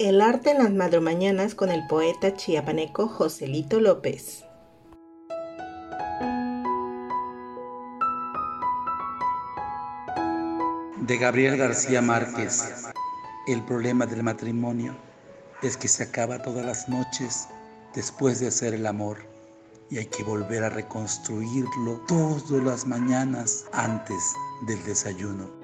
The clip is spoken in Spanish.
El arte en las madrumañanas con el poeta chiapaneco Joselito López. De Gabriel García Márquez. El problema del matrimonio es que se acaba todas las noches después de hacer el amor y hay que volver a reconstruirlo todas las mañanas antes del desayuno.